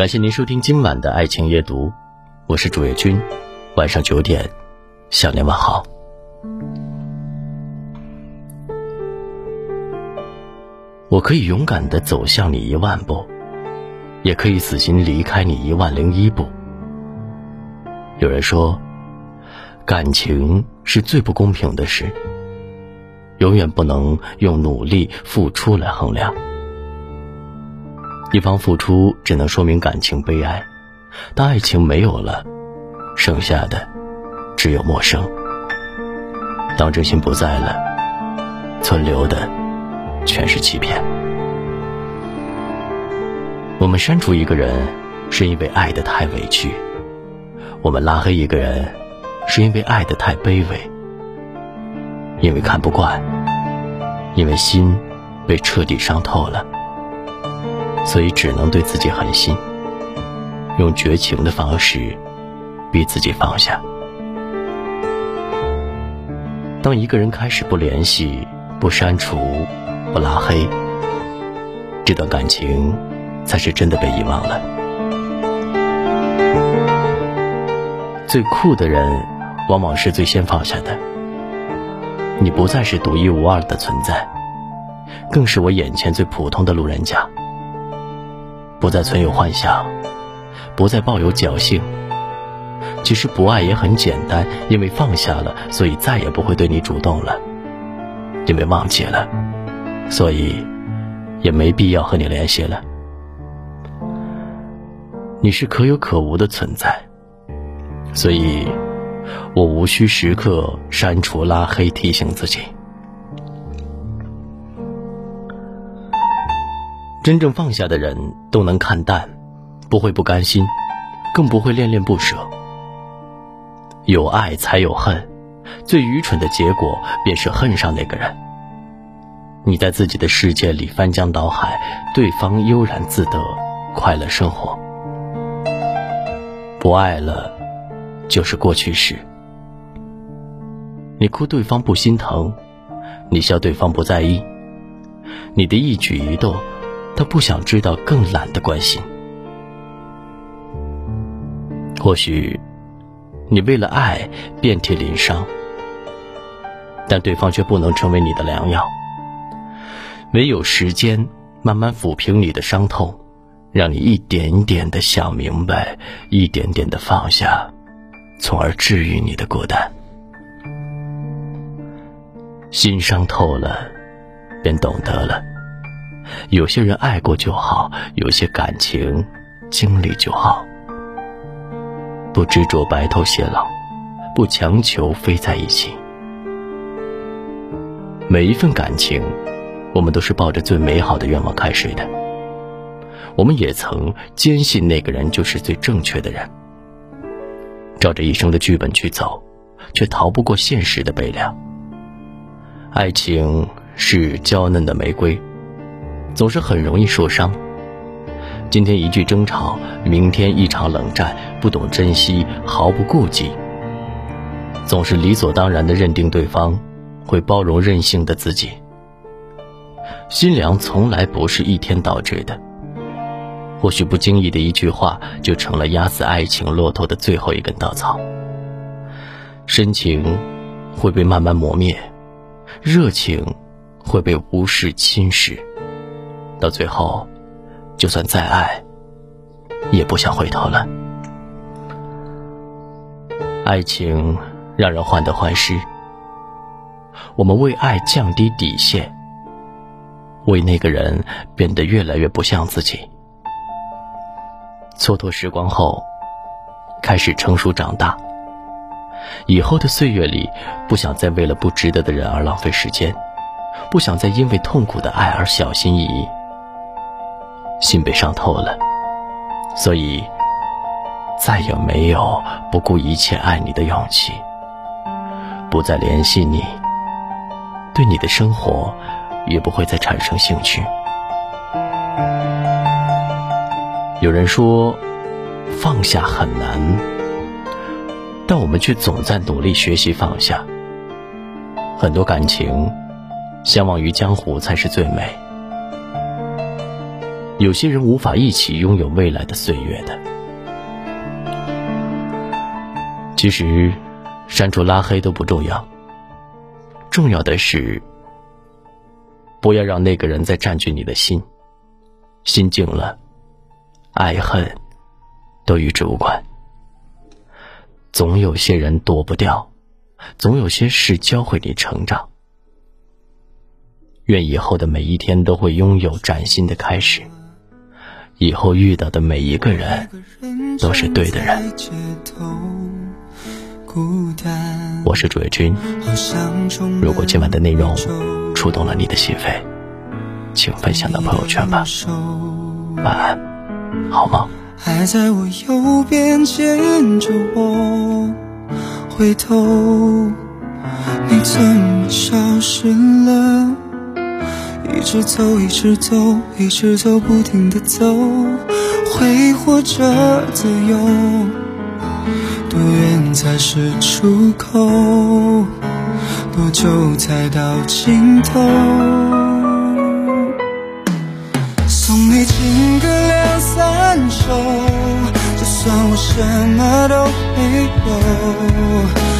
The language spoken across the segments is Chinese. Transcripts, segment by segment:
感谢您收听今晚的爱情夜读，我是主页君。晚上九点，向您问好。我可以勇敢的走向你一万步，也可以死心离开你一万零一步。有人说，感情是最不公平的事，永远不能用努力付出来衡量。一方付出只能说明感情悲哀，当爱情没有了，剩下的只有陌生。当真心不在了，存留的全是欺骗。我们删除一个人，是因为爱的太委屈；我们拉黑一个人，是因为爱的太卑微。因为看不惯，因为心被彻底伤透了。所以只能对自己狠心，用绝情的方式逼自己放下。当一个人开始不联系、不删除、不拉黑，这段感情才是真的被遗忘了。最酷的人，往往是最先放下的。你不再是独一无二的存在，更是我眼前最普通的路人甲。不再存有幻想，不再抱有侥幸。其实不爱也很简单，因为放下了，所以再也不会对你主动了；因为忘记了，所以也没必要和你联系了。你是可有可无的存在，所以我无需时刻删除、拉黑，提醒自己。真正放下的人都能看淡，不会不甘心，更不会恋恋不舍。有爱才有恨，最愚蠢的结果便是恨上那个人。你在自己的世界里翻江倒海，对方悠然自得，快乐生活。不爱了，就是过去式。你哭对方不心疼，你笑对方不在意，你的一举一动。他不想知道，更懒得关心。或许，你为了爱遍体鳞伤，但对方却不能成为你的良药。唯有时间慢慢抚平你的伤痛，让你一点点的想明白，一点点的放下，从而治愈你的孤单。心伤透了，便懂得了。有些人爱过就好，有些感情经历就好。不执着白头偕老，不强求非在一起。每一份感情，我们都是抱着最美好的愿望开始的。我们也曾坚信那个人就是最正确的人，照着一生的剧本去走，却逃不过现实的悲凉。爱情是娇嫩的玫瑰。总是很容易受伤。今天一句争吵，明天一场冷战，不懂珍惜，毫不顾忌，总是理所当然的认定对方会包容任性的自己。心凉从来不是一天导致的，或许不经意的一句话，就成了压死爱情骆驼的最后一根稻草。深情会被慢慢磨灭，热情会被无视侵蚀。到最后，就算再爱，也不想回头了。爱情让人患得患失，我们为爱降低底线，为那个人变得越来越不像自己。蹉跎时光后，开始成熟长大。以后的岁月里，不想再为了不值得的人而浪费时间，不想再因为痛苦的爱而小心翼翼。心被伤透了，所以再也没有不顾一切爱你的勇气。不再联系你，对你的生活也不会再产生兴趣。有人说放下很难，但我们却总在努力学习放下。很多感情，相忘于江湖才是最美。有些人无法一起拥有未来的岁月的。其实，删除拉黑都不重要，重要的是不要让那个人再占据你的心。心静了，爱恨都与之无关。总有些人躲不掉，总有些事教会你成长。愿以后的每一天都会拥有崭新的开始，以后遇到的每一个人都是对的人。我是主页君，如果今晚的内容触动了你的心扉，请分享到朋友圈吧。晚安，好吗。还在我右边牵着我，回头，你怎么消失了？一直走，一直走，一直走，不停的走，挥霍着自由，多远才是出口？多久才到尽头？送你情歌两三首，就算我什么都没有。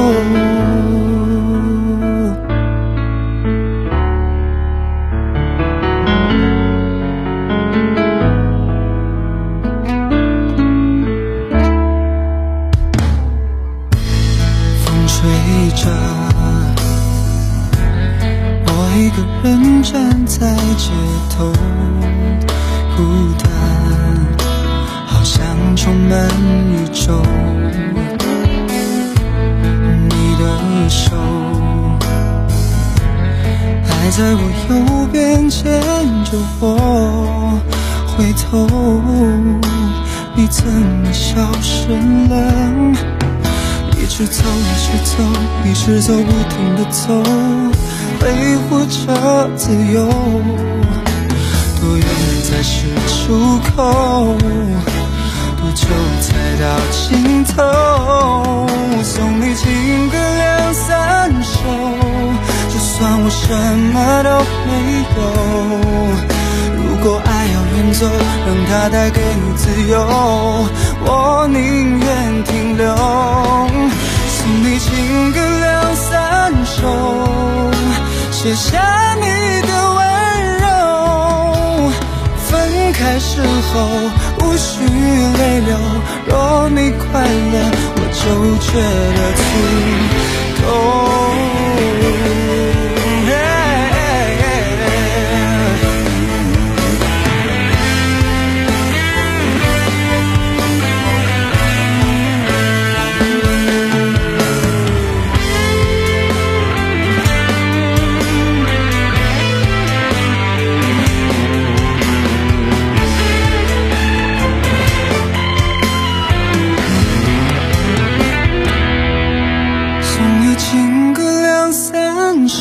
吹着，我一个人站在街头，孤单。好像充满宇宙，你的手还在我右边牵着我，回头你怎么消失了？一直走，一直走，一直走，不停的走，挥霍着自由，多远才是出口？多久才到尽头？我送你情歌两三首，就算我什么都没有。如果爱要远走，让它带给你自由，我宁愿停留。你情歌两三首，写下你的温柔。分开时候。无需泪流，若你快乐，我就觉得足够。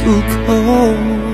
足够。